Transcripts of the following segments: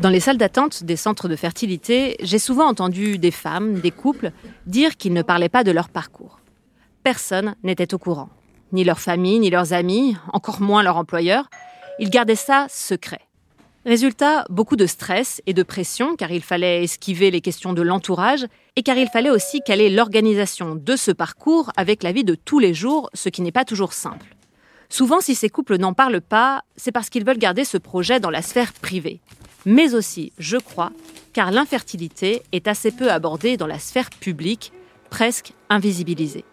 Dans les salles d'attente des centres de fertilité, j'ai souvent entendu des femmes, des couples, dire qu'ils ne parlaient pas de leur parcours. Personne n'était au courant. Ni leur famille, ni leurs amis, encore moins leur employeur. Ils gardaient ça secret. Résultat, beaucoup de stress et de pression car il fallait esquiver les questions de l'entourage et car il fallait aussi caler l'organisation de ce parcours avec la vie de tous les jours, ce qui n'est pas toujours simple. Souvent, si ces couples n'en parlent pas, c'est parce qu'ils veulent garder ce projet dans la sphère privée mais aussi, je crois, car l'infertilité est assez peu abordée dans la sphère publique, presque invisibilisée.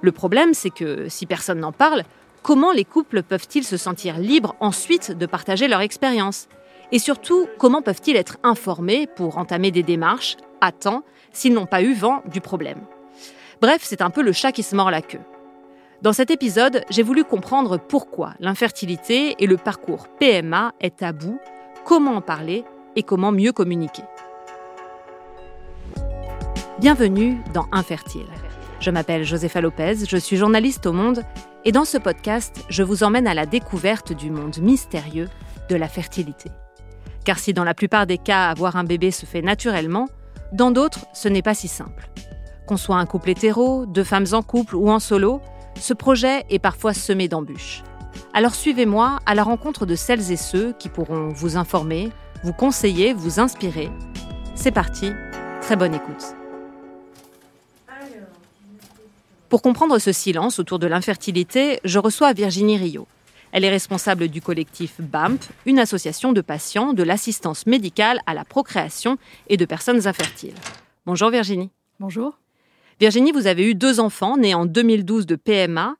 Le problème, c'est que si personne n'en parle, comment les couples peuvent-ils se sentir libres ensuite de partager leur expérience? Et surtout, comment peuvent-ils être informés pour entamer des démarches à temps s'ils n'ont pas eu vent du problème? Bref, c'est un peu le chat qui se mord la queue. Dans cet épisode, j'ai voulu comprendre pourquoi l'infertilité et le parcours PMA est tabou comment en parler et comment mieux communiquer. Bienvenue dans Infertile. Je m'appelle Josefa Lopez, je suis journaliste au Monde et dans ce podcast, je vous emmène à la découverte du monde mystérieux de la fertilité. Car si dans la plupart des cas avoir un bébé se fait naturellement, dans d'autres, ce n'est pas si simple. Qu'on soit un couple hétéro, deux femmes en couple ou en solo, ce projet est parfois semé d'embûches. Alors suivez-moi à la rencontre de celles et ceux qui pourront vous informer, vous conseiller, vous inspirer. C'est parti, très bonne écoute. Pour comprendre ce silence autour de l'infertilité, je reçois Virginie Rio. Elle est responsable du collectif BAMP, une association de patients de l'assistance médicale à la procréation et de personnes infertiles. Bonjour Virginie. Bonjour. Virginie, vous avez eu deux enfants nés en 2012 de PMA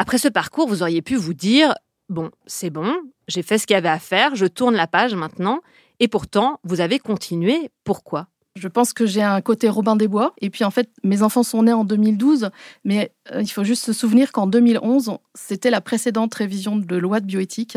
après ce parcours, vous auriez pu vous dire bon, c'est bon, j'ai fait ce qu'il y avait à faire, je tourne la page maintenant. Et pourtant, vous avez continué. Pourquoi? Je pense que j'ai un côté Robin des Bois. Et puis en fait, mes enfants sont nés en 2012, mais euh, il faut juste se souvenir qu'en 2011, c'était la précédente révision de loi de bioéthique.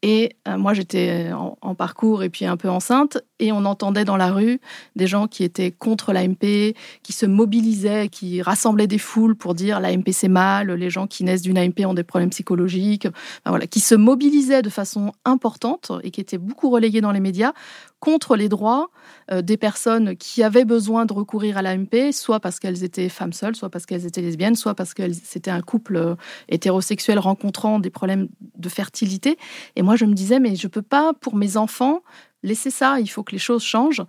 Et euh, moi, j'étais en, parcours et puis un peu enceinte. Et on entendait dans la rue des gens qui étaient contre l'AMP, qui se mobilisaient, qui rassemblaient des foules pour dire l'AMP c'est mal, les gens qui naissent d'une AMP ont des problèmes psychologiques, voilà, qui se mobilisaient de façon importante et qui étaient beaucoup relayés dans les médias contre les droits euh, des personnes qui avaient besoin de recourir à l'AMP, soit parce qu'elles étaient femmes seules, soit parce qu'elles étaient lesbiennes, soit parce que c'était un couple euh, hétérosexuel rencontrant des problèmes de fertilité. Et moi, je me disais, mais je ne peux pas, pour mes enfants, laisser ça, il faut que les choses changent.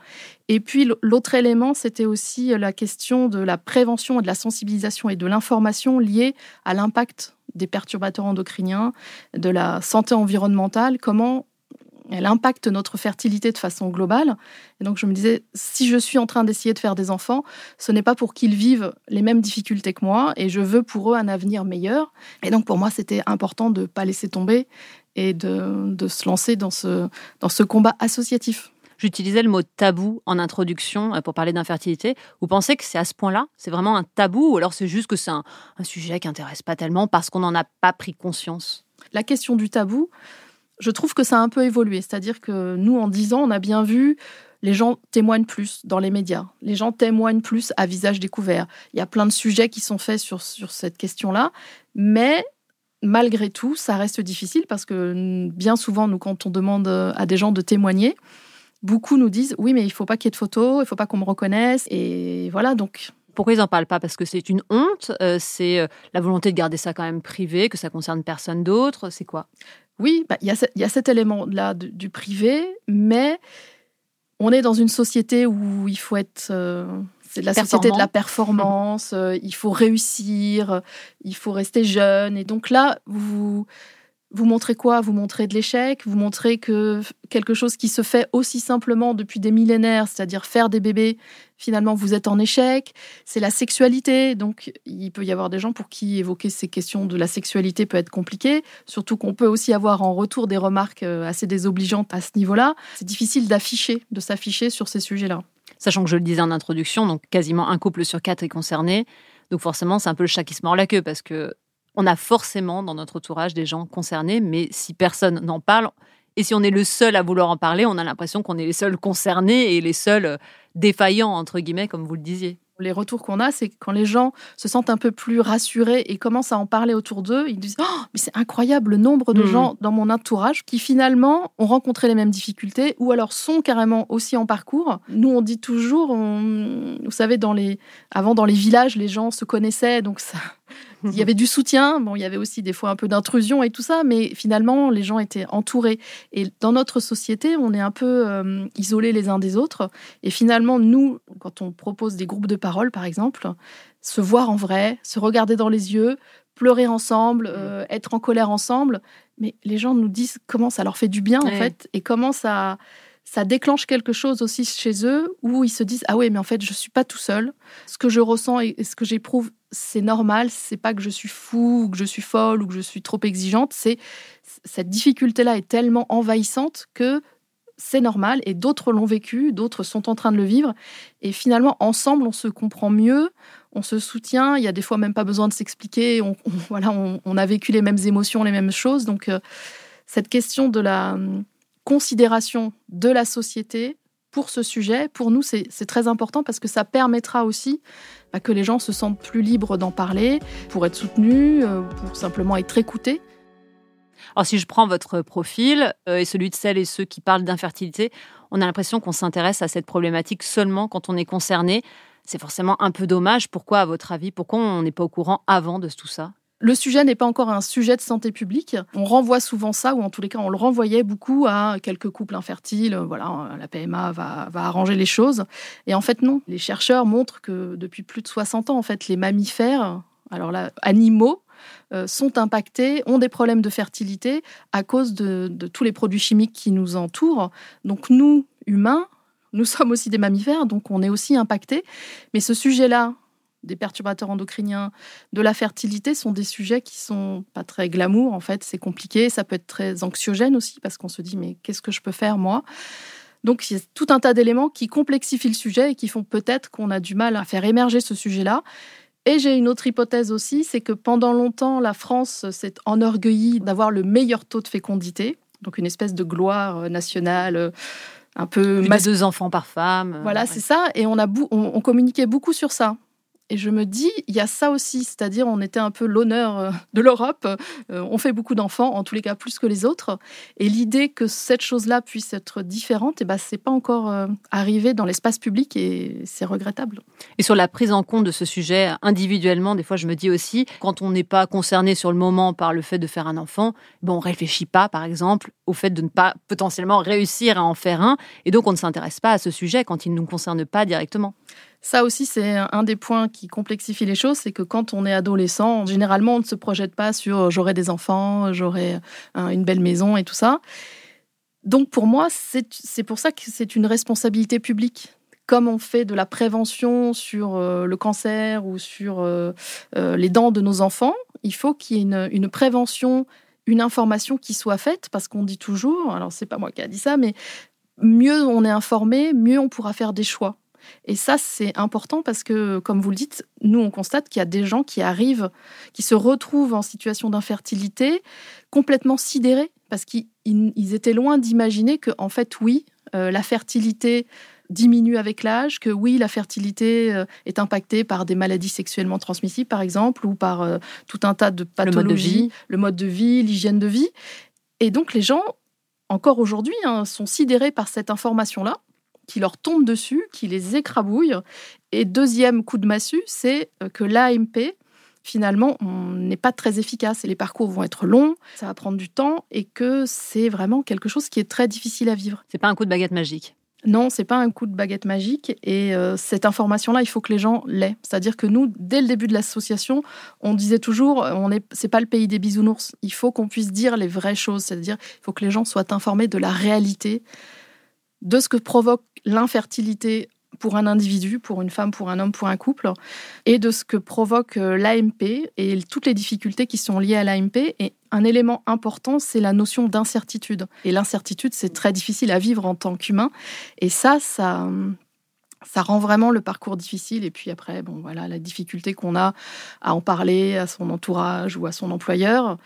Et puis l'autre élément, c'était aussi la question de la prévention et de la sensibilisation et de l'information liée à l'impact des perturbateurs endocriniens, de la santé environnementale, comment elle impacte notre fertilité de façon globale. Et donc je me disais, si je suis en train d'essayer de faire des enfants, ce n'est pas pour qu'ils vivent les mêmes difficultés que moi, et je veux pour eux un avenir meilleur. Et donc pour moi, c'était important de ne pas laisser tomber et de, de, se lancer dans ce, dans ce combat associatif. J'utilisais le mot tabou en introduction euh, pour parler d'infertilité. Vous pensez que c'est à ce point-là? C'est vraiment un tabou ou alors c'est juste que c'est un, un sujet qui n'intéresse pas tellement parce qu'on n'en a pas pris conscience? La question du tabou, je trouve que ça a un peu évolué. C'est-à-dire que nous, en dix ans, on a bien vu les gens témoignent plus dans les médias. Les gens témoignent plus à visage découvert. Il y a plein de sujets qui sont faits sur, sur cette question-là. Mais malgré tout, ça reste difficile parce que bien souvent, nous, quand on demande à des gens de témoigner, beaucoup nous disent oui, mais il faut pas qu'il y ait de photos, il faut pas qu'on me reconnaisse. Et voilà, donc pourquoi ils n'en parlent pas? Parce que c'est une honte, euh, c'est euh, la volonté de garder ça quand même privé, que ça concerne personne d'autre, c'est quoi? Oui, bah, il y, a cet élément-là du, privé, mais on est dans une société où il faut être... Euh, c'est la société de la performance, euh, il faut réussir, il faut rester jeune. Et donc là, vous, vous montrez quoi? Vous montrez de l'échec, vous montrez que quelque chose qui se fait aussi simplement depuis des millénaires, c'est-à-dire faire des bébés, finalement vous êtes en échec. C'est la sexualité, donc il peut y avoir des gens pour qui évoquer ces questions de la sexualité peut être compliqué, surtout qu'on peut aussi avoir en retour des remarques euh, assez désobligeantes à ce niveau-là. C'est difficile d'afficher, de s'afficher sur ces sujets-là. Sachant que je le disais en introduction, donc quasiment un couple sur quatre est concerné. Donc forcément, c'est un peu le chat qui se mord la queue parce que on a forcément dans notre entourage des gens concernés, mais si personne n'en parle, et si on est le seul à vouloir en parler, on a l'impression qu'on est les seuls concernés et les seuls euh, défaillants, entre guillemets, comme vous le disiez. Les retours qu'on a, c'est quand les gens se sentent un peu plus rassurés et commencent à en parler autour d'eux, ils disent oh, mais c'est incroyable le nombre de hmm. gens dans mon entourage qui finalement ont rencontré les mêmes difficultés ou alors sont carrément aussi en parcours. Nous, on dit toujours, vous savez, dans les, avant dans les villages, les gens se connaissaient, donc ça, il y avait du soutien, bon, il y avait aussi des fois un peu d'intrusion et tout ça, mais finalement, les gens étaient entourés. Et dans notre société, on est un peu euh, isolés les uns des autres. Et finalement, nous, quand on propose des groupes de parole, par exemple, se voir en vrai, se regarder dans les yeux, pleurer ensemble, euh, être en colère ensemble, mais les gens nous disent comment ça leur fait du bien, en fait, et comment ça ça déclenche quelque chose aussi chez eux où ils se disent ah oui mais en fait je suis pas tout seul ce que je ressens et ce que j'éprouve c'est normal c'est pas que je suis fou ou que je suis folle ou que je suis trop exigeante c'est cette difficulté là est tellement envahissante que c'est normal et d'autres l'ont vécu d'autres sont en train de le vivre et finalement ensemble on se comprend mieux on se soutient il y a des fois même pas besoin de s'expliquer on, voilà on, a vécu les mêmes émotions les mêmes choses. Donc euh, cette question de la considération de la société pour ce sujet, pour nous, c'est très important parce que ça permettra aussi bah, que les gens se sentent plus libres d'en parler, pour être soutenus, euh, pour simplement être écoutés. Alors si je prends votre profil euh, et celui de celles et ceux qui parlent d'infertilité, on a l'impression qu'on s'intéresse à cette problématique seulement quand on est concerné. C'est forcément un peu dommage. Pourquoi, à votre avis, pourquoi on n'est pas au courant avant de tout ça? Le sujet n'est pas encore un sujet de santé publique. On renvoie souvent ça, ou en tous les cas, on le renvoyait beaucoup à quelques couples infertiles. Voilà, la PMA va, arranger les choses. Et en fait, non. Les chercheurs montrent que depuis plus de 60 ans, en fait, les mammifères, alors animaux, euh, sont impactés, ont des problèmes de fertilité à cause de, de tous les produits chimiques qui nous entourent. Donc nous, humains, nous sommes aussi des mammifères, donc on est aussi impactés. Mais ce sujet-là, des perturbateurs endocriniens, de la fertilité sont des sujets qui sont pas très glamour en fait, c'est compliqué, ça peut être très anxiogène aussi parce qu'on se dit mais qu'est-ce que je peux faire moi? Donc il y a tout un tas d'éléments qui complexifient le sujet et qui font peut-être qu'on a du mal à faire émerger ce sujet-là. Et j'ai une autre hypothèse aussi, c'est que pendant longtemps, la France s'est enorgueillie d'avoir le meilleur taux de fécondité, donc une espèce de gloire nationale euh, un peu... Plus deux enfants par femme. Voilà, c'est ça. Et on, a on communiquait beaucoup sur ça. Et je me dis, il y a ça aussi, c'est-à-dire on était un peu l'honneur euh, de l'Europe, euh, on fait beaucoup d'enfants, en tous les cas plus que les autres, et l'idée que cette chose-là puisse être différente, et eh ben, pas encore euh, arrivé dans l'espace public et c'est regrettable. Et sur la prise en compte de ce sujet individuellement, des fois je me dis aussi, quand on n'est pas concerné sur le moment par le fait de faire un enfant, bon, on réfléchit pas, par exemple, au fait de ne pas potentiellement réussir à en faire un, et donc on ne s'intéresse pas à ce sujet quand il ne nous concerne pas directement. Ça aussi, c'est un des points qui complexifie les choses, c'est que quand on est adolescent, généralement, on ne se projette pas sur euh, j'aurai des enfants, j'aurai euh, une belle maison et tout ça. Donc pour moi, c'est pour ça que c'est une responsabilité publique. Comme on fait de la prévention sur euh, le cancer ou sur les dents de nos enfants, il faut qu'il y ait une, une prévention une information qui soit faite, parce qu'on dit toujours, alors c'est pas moi qui a dit ça, mais mieux on est informé, mieux on pourra faire des choix. Et ça, c'est important parce que, comme vous le dites, nous, on constate qu'il y a des gens qui arrivent, qui se retrouvent en situation d'infertilité, complètement sidérés, parce qu'ils étaient loin d'imaginer que, en fait, oui, euh, la fertilité diminue avec l'âge, que oui, la fertilité euh, est impactée par des maladies sexuellement transmissibles, par exemple, ou par euh, tout un tas de pathologies, le mode de vie, l'hygiène de vie. Et donc, les gens, encore aujourd'hui, hein, sont sidérés par cette information-là qui leur tombe dessus, qui les écrabouille. Et deuxième coup de massue, c'est euh, que l'AMP, finalement, n'est pas très efficace et les parcours vont être longs, ça va prendre du temps et que c'est vraiment quelque chose qui est très difficile à vivre. C'est pas un coup de baguette magique. Non, c'est pas un coup de baguette magique et euh, cette information-là, il faut que les gens l'aient. C'est-à-dire que nous, dès le début de l'association, on disait toujours, on est, c'est pas le pays des bisounours. Il faut qu'on puisse dire les vraies choses, c'est-à-dire, il faut que les gens soient informés de la réalité de ce que provoque l'infertilité pour un individu, pour une femme, pour un homme, pour un couple, et de ce que provoque euh, l'AMP et toutes les difficultés qui sont liées à l'AMP. Et un élément important, c'est la notion d'incertitude. Et l'incertitude, c'est très difficile à vivre en tant qu'humain. Et ça, ça, ça rend vraiment le parcours difficile. Et puis après, bon, voilà, la difficulté qu'on a à en parler à son entourage ou à son employeur.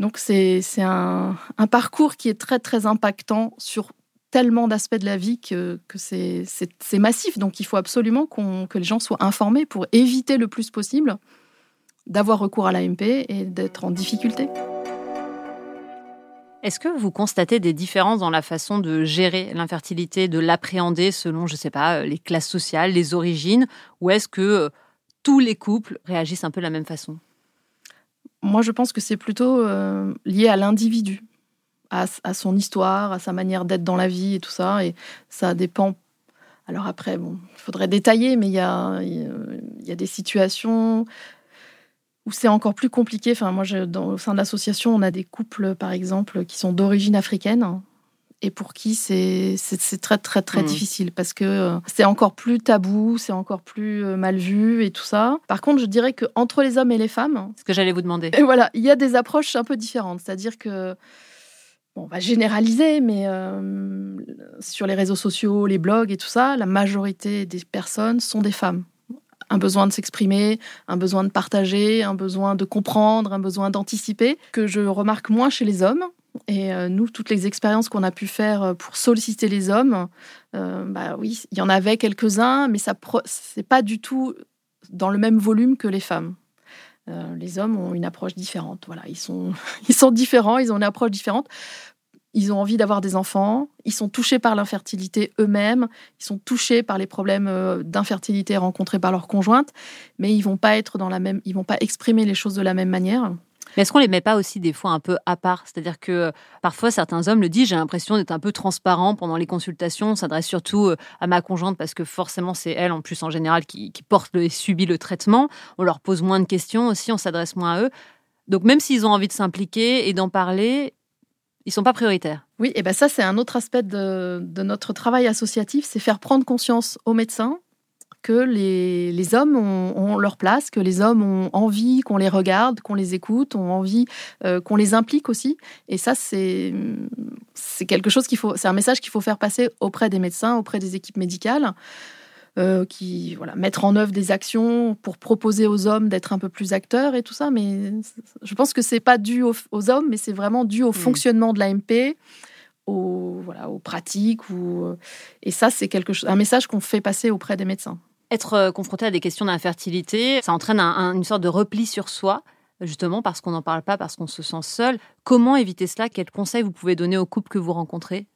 Donc c'est un, un parcours qui est très très impactant sur tellement d'aspects de la vie que, c'est massif. Donc il faut absolument que les gens soient informés pour éviter le plus possible d'avoir recours à l'AMP et d'être en difficulté. Est-ce que vous constatez des différences dans la façon de gérer l'infertilité, de l'appréhender selon, je ne sais pas, les classes sociales, les origines, ou est-ce que euh, tous les couples réagissent un peu de la même façon? Moi, je pense que c'est plutôt euh, lié à l'individu, à, son histoire, à sa manière d'être dans la vie et tout ça, et ça dépend. Alors après, bon, il faudrait détailler, mais il y a, y a des situations où c'est encore plus compliqué. Enfin, moi, je, dans, au sein de l'association, on a des couples, par exemple, qui sont d'origine africaine et pour qui c'est très très très mmh. difficile parce que euh, c'est encore plus tabou, c'est encore plus euh, mal vu et tout ça. Par contre, je dirais que entre les hommes et les femmes, ce que j'allais vous demander. Et voilà, il y a des approches un peu différentes, c'est-à-dire que on va généraliser, mais euh, sur les réseaux sociaux, les blogs et tout ça, la majorité des personnes sont des femmes un besoin de s'exprimer, un besoin de partager, un besoin de comprendre, un besoin d'anticiper, que je remarque moins chez les hommes. Et euh, nous, toutes les expériences qu'on a pu faire euh, pour solliciter les hommes, bah oui, il y en avait quelques-uns, mais ça c'est pas du tout dans le même volume que les femmes. Les hommes ont une approche différente. Voilà, ils sont, ils sont différents, ils ont une approche différente ils ont envie d'avoir des enfants, ils sont touchés par l'infertilité eux-mêmes, ils sont touchés par les problèmes euh, d'infertilité rencontrés par leur conjointe, mais ils vont pas être dans la même, ils vont pas exprimer les choses de la même manière. Mais est-ce qu'on les met pas aussi des fois un peu à part? C'est-à-dire que euh, parfois certains hommes le disent, j'ai l'impression d'être un peu transparent pendant les consultations, on s'adresse surtout euh, à ma conjointe parce que forcément c'est elle en plus en général qui, porte et subit le traitement, on leur pose moins de questions aussi, on s'adresse moins à eux. Donc même s'ils ont envie de s'impliquer et d'en parler, ils sont pas prioritaires. Oui, et ben ça c'est un autre aspect de, notre travail associatif, c'est faire prendre conscience aux médecins que les, hommes ont, leur place, que les hommes ont envie qu'on les regarde, qu'on les écoute, ont envie euh, qu'on les implique aussi. Et ça, c'est c'est quelque chose qu'il faut, c'est un message qu'il faut faire passer auprès des médecins, auprès des équipes médicales. Euh, qui voilà, mettre en œuvre des actions pour proposer aux hommes d'être un peu plus acteurs et tout ça. Mais je pense que c'est pas dû aux, hommes, mais c'est vraiment dû au hmm. fonctionnement de l'AMP, aux, voilà, aux pratiques. Ou, et ça, c'est quelque chose, un message qu'on fait passer auprès des médecins. Être euh, confronté à des questions d'infertilité, ça entraîne une sorte de repli sur soi justement parce qu'on n'en parle pas, parce qu'on se sent seul. Comment éviter cela? Quels conseils vous pouvez donner aux couples que vous rencontrez?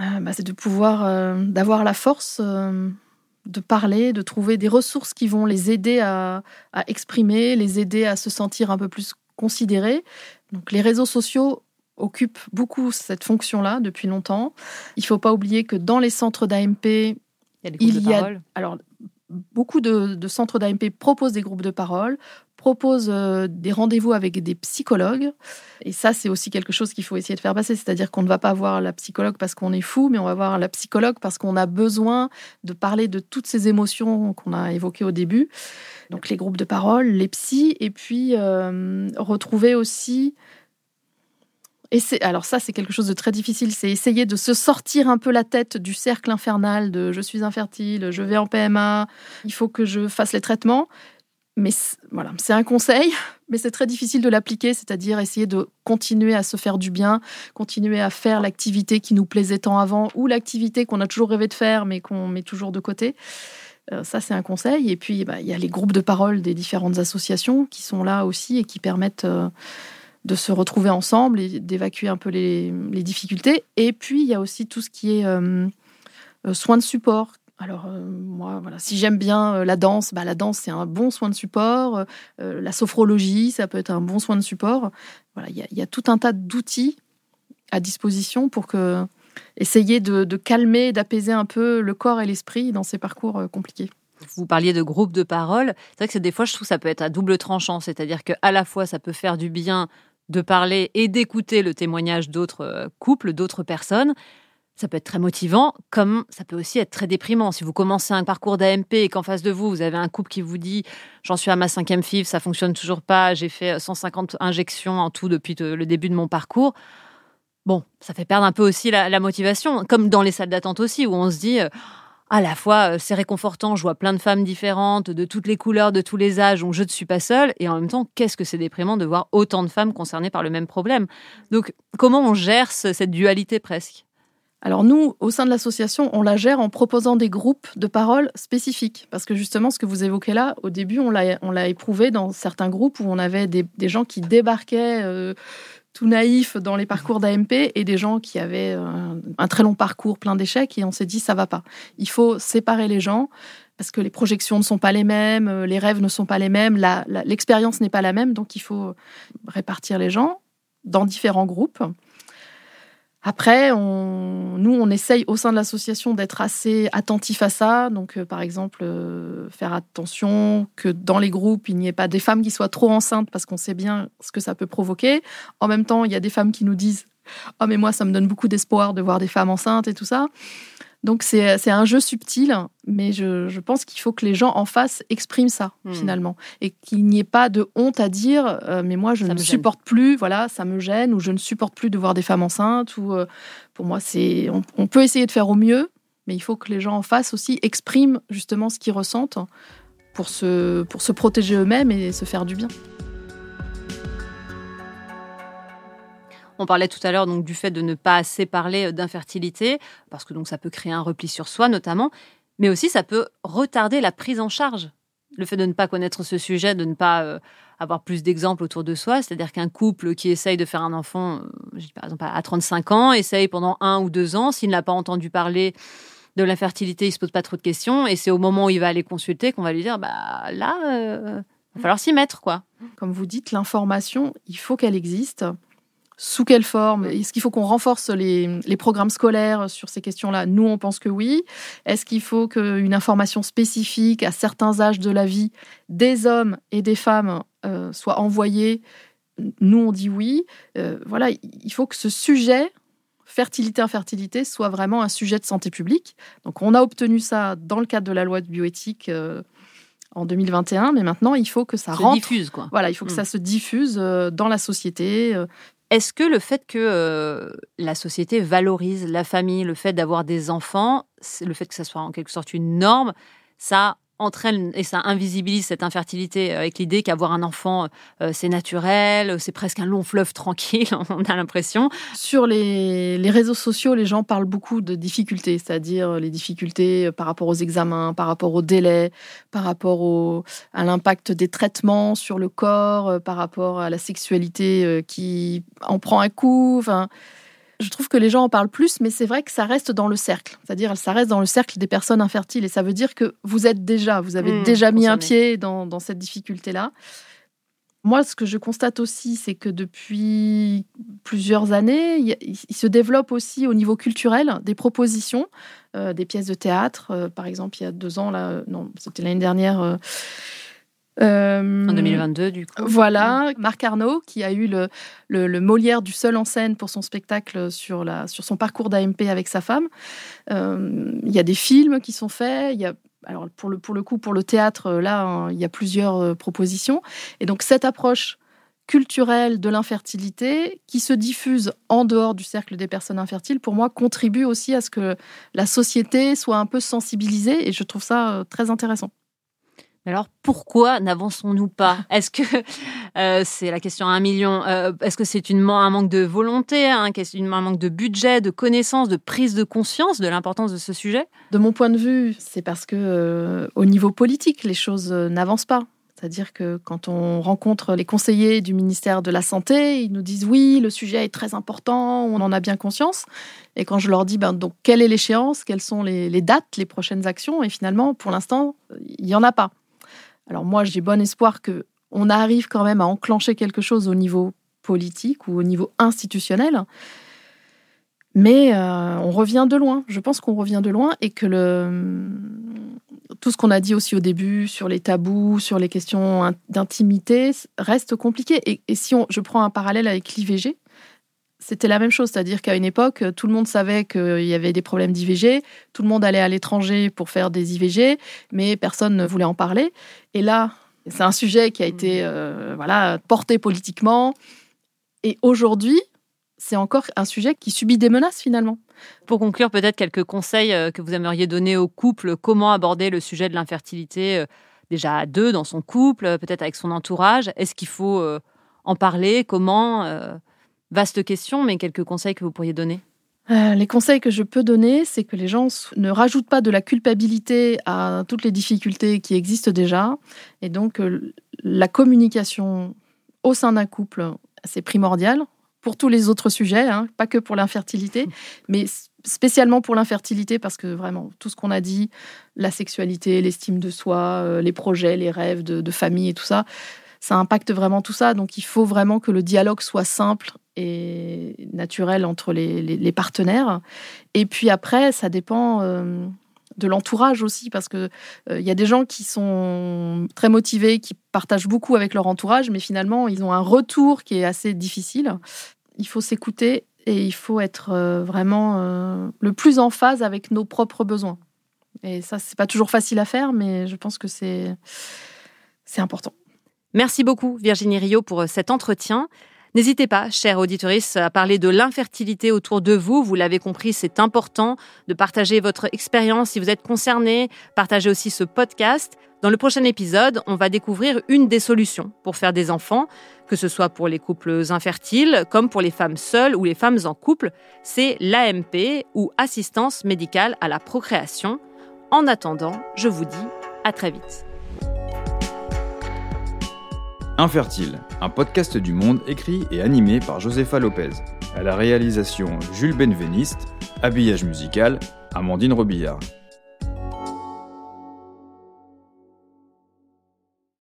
Euh, bah, c'est de pouvoir, euh, d'avoir la force euh, de parler, de trouver des ressources qui vont les aider à, exprimer, les aider à se sentir un peu plus considérés. Donc les réseaux sociaux occupent beaucoup cette fonction-là depuis longtemps. Il ne faut pas oublier que dans les centres d'AMP, il y a, alors beaucoup de, de centres d'AMP proposent des groupes de parole, propose euh, des rendez-vous avec des psychologues. Et ça, c'est aussi quelque chose qu'il faut essayer de faire passer. C'est-à-dire qu'on ne va pas voir la psychologue parce qu'on est fou, mais on va voir la psychologue parce qu'on a besoin de parler de toutes ces émotions qu'on a évoquées au début. Donc les groupes de parole, les psys, et puis euh, retrouver aussi alors ça, c'est quelque chose de très difficile, c'est essayer de se sortir un peu la tête du cercle infernal de je suis infertile, je vais en PMA, il faut que je fasse les traitements, mais voilà, c'est un conseil, mais c'est très difficile de l'appliquer, c'est-à-dire essayer de continuer à se faire du bien, continuer à faire l'activité qui nous plaisait tant avant, ou l'activité qu'on a toujours rêvé de faire, mais qu'on met toujours de côté. Euh, ça, c'est un conseil. Et puis, bah, il y a les groupes de parole des différentes associations qui sont là aussi et qui permettent euh, de se retrouver ensemble et d'évacuer un peu les, difficultés. Et puis, il y a aussi tout ce qui est euh, soins de support alors euh, moi, voilà, si j'aime bien euh, la danse, bah, la danse c'est un bon soin de support. Euh, la sophrologie, ça peut être un bon soin de support. Voilà, il y, a tout un tas d'outils à disposition pour que essayer de, calmer, d'apaiser un peu le corps et l'esprit dans ces parcours compliqués. Vous parliez de groupe de parole. C'est vrai que des fois, je trouve que ça peut être à double tranchant, c'est-à-dire qu'à la fois ça peut faire du bien de parler et d'écouter le témoignage d'autres couples, d'autres personnes ça peut être très motivant, comme ça peut aussi être très déprimant. Si vous commencez un parcours d'AMP et qu'en face de vous, vous avez un couple qui vous dit J'en suis à ma cinquième FIV, ça fonctionne toujours pas, j'ai fait 150 injections en tout depuis le début de mon parcours. Bon, ça fait perdre un peu aussi la, motivation, comme dans les salles d'attente aussi, où on se dit euh, à la fois euh, c'est réconfortant, je vois plein de femmes différentes, de toutes les couleurs, de tous les âges, donc je ne suis pas seule, et en même temps, qu'est-ce que c'est déprimant de voir autant de femmes concernées par le même problème? Donc, comment on gère cette dualité presque? Alors nous, au sein de l'association, on la gère en proposant des groupes de parole spécifiques. Parce que justement, ce que vous évoquez là, au début, on l'a éprouvé dans certains groupes où on avait des, gens qui débarquaient euh, tout naïfs dans les parcours d'AMP et des gens qui avaient euh, un très long parcours plein d'échecs et on s'est dit, ça va pas. Il faut séparer les gens parce que les projections ne sont pas les mêmes, euh, les rêves ne sont pas les mêmes, l'expérience n'est pas la même, donc il faut répartir les gens dans différents groupes. Après, on, nous, on essaye au sein de l'association d'être assez attentif à ça. Donc, euh, par exemple, euh, faire attention que dans les groupes, il n'y ait pas des femmes qui soient trop enceintes parce qu'on sait bien ce que ça peut provoquer. En même temps, il y a des femmes qui nous disent Oh, mais moi, ça me donne beaucoup d'espoir de voir des femmes enceintes et tout ça. Donc c'est un jeu subtil, mais je, pense qu'il faut que les gens en face expriment ça hmm. finalement et qu'il n'y ait pas de honte à dire euh, mais moi je ne supporte plus, voilà, ça me gêne ou je ne supporte plus de voir des femmes enceintes ou euh, pour moi c'est on, peut essayer de faire au mieux, mais il faut que les gens en face aussi expriment justement ce qu'ils ressentent pour se pour se protéger eux-mêmes et se faire du bien. On parlait tout à l'heure donc du fait de ne pas assez parler euh, d'infertilité, parce que donc ça peut créer un repli sur soi notamment, mais aussi ça peut retarder la prise en charge. Le fait de ne pas connaître ce sujet, de ne pas euh, avoir plus d'exemples autour de soi, c'est-à-dire qu'un couple qui essaye de faire un enfant, euh, par exemple à 35 ans, essaye pendant un ou deux ans, s'il n'a pas entendu parler de l'infertilité, il se pose pas trop de questions, et c'est au moment où il va aller consulter qu'on va lui dire, bah là, il va falloir s'y mettre, quoi. Comme vous dites, l'information, il faut qu'elle existe. Sous quelle forme Est-ce qu'il faut qu'on renforce les, programmes scolaires sur ces questions-là Nous, on pense que oui. Est-ce qu'il faut qu'une information spécifique à certains âges de la vie des hommes et des femmes euh, soit envoyée Nous, on dit oui. Euh, voilà, il faut que ce sujet fertilité-infertilité soit vraiment un sujet de santé publique. Donc, on a obtenu ça dans le cadre de la loi de bioéthique. Euh, en 2021, mais maintenant il faut que ça se rentre. diffuse quoi. Voilà, il faut que ça se diffuse dans la société, est-ce que le fait que euh, la société valorise la famille, le fait d'avoir des enfants, le fait que ça soit en quelque sorte une norme, ça entraîne et ça invisibilise cette infertilité euh, avec l'idée qu'avoir un enfant, euh, c'est naturel, c'est presque un long fleuve tranquille, on a l'impression. Sur les, réseaux sociaux, les gens parlent beaucoup de difficultés, c'est-à-dire les difficultés par rapport aux examens, par rapport aux délais, par rapport au, à l'impact des traitements sur le corps, euh, par rapport à la sexualité qui en prend un coup. Je trouve que les gens en parlent plus, mais c'est vrai que ça reste dans le cercle. C'est-à-dire, ça reste dans le cercle des personnes infertiles. Et ça veut dire que vous êtes déjà, vous avez mmh, déjà mis un pied dans, cette difficulté-là. Moi, ce que je constate aussi, c'est que depuis plusieurs années, il, se développe aussi au niveau culturel des propositions, euh, des pièces de théâtre. Euh, par exemple, il y a deux ans, là, non, c'était l'année dernière. Euh, en 2022, euh, du coup. Voilà, Marc Arnaud, qui a eu le, le, Molière du seul en scène pour son spectacle sur, la, sur son parcours d'AMP avec sa femme. Euh, il y a des films qui sont faits, il y a alors pour le, pour le coup, pour le théâtre, là, hein, il y a plusieurs euh, propositions. Et donc cette approche culturelle de l'infertilité qui se diffuse en dehors du cercle des personnes infertiles, pour moi, contribue aussi à ce que la société soit un peu sensibilisée et je trouve ça très intéressant alors pourquoi n'avançons-nous pas? Est-ce que euh, c'est la question à un million euh, Est-ce que c'est un manque de volonté, un, un manque de budget, de connaissance, de prise de conscience de l'importance de ce sujet? De mon point de vue, c'est parce que euh, au niveau politique, les choses n'avancent pas. C'est-à-dire que quand on rencontre les conseillers du ministère de la Santé, ils nous disent oui, le sujet est très important, on en a bien conscience. Et quand je leur dis ben, donc quelle est l'échéance, quelles sont les, les dates, les prochaines actions, et finalement, pour l'instant, il n'y en a pas. Alors moi, j'ai bon espoir que on arrive quand même à enclencher quelque chose au niveau politique ou au niveau institutionnel. Mais euh, on revient de loin. Je pense qu'on revient de loin et que tout ce qu'on a dit aussi au début sur les tabous, sur les questions d'intimité, reste compliqué. Et, et si on, je prends un parallèle avec l'IVG, c'était la même chose, c'est-à-dire qu'à une époque, tout le monde savait qu'il y avait des problèmes d'IVG, tout le monde allait à l'étranger pour faire des IVG, mais personne ne voulait en parler. Et là, c'est un sujet qui a été mmh. euh, voilà porté politiquement. Et aujourd'hui, c'est encore un sujet qui subit des menaces finalement. Pour conclure, peut-être quelques conseils euh, que vous aimeriez donner aux couples, comment aborder le sujet de l'infertilité euh, déjà à deux dans son couple, peut-être avec son entourage? Est-ce qu'il faut en parler? Comment Vaste question, mais quelques conseils que vous pourriez donner euh, les conseils que je peux donner, c'est que les gens ne rajoutent pas de la culpabilité à toutes les difficultés qui existent déjà. Et donc, euh, la communication au sein d'un couple, c'est primordial pour tous les autres sujets, hein, pas que pour l'infertilité, mais spécialement pour l'infertilité, parce que vraiment, tout ce qu'on a dit, la sexualité, l'estime de soi, euh, les projets, les rêves de famille et tout ça, ça impacte vraiment tout ça. Donc il faut vraiment que le dialogue soit simple et naturel entre les, partenaires. Et puis après, ça dépend euh, de l'entourage aussi, parce qu'il euh, y a des gens qui sont très motivés, qui partagent beaucoup avec leur entourage, mais finalement, ils ont un retour qui est assez difficile. Il faut s'écouter et il faut être euh, vraiment le plus en phase avec nos propres besoins. Et ça, c'est pas toujours facile à faire, mais je pense que c'est important. Merci beaucoup Virginie Rio pour cet entretien. N'hésitez pas, chère auditrice, à parler de l'infertilité autour de vous. Vous l'avez compris, c'est important de partager votre expérience si vous êtes concerné. Partagez aussi ce podcast. Dans le prochain épisode, on va découvrir une des solutions pour faire des enfants, que ce soit pour les couples infertiles comme pour les femmes seules ou les femmes en couple. C'est l'AMP ou assistance médicale à la procréation. En attendant, je vous dis à très vite. Infertile, un podcast du monde écrit et animé par Josefa Lopez. À la réalisation Jules Benveniste, habillage musical Amandine Robillard.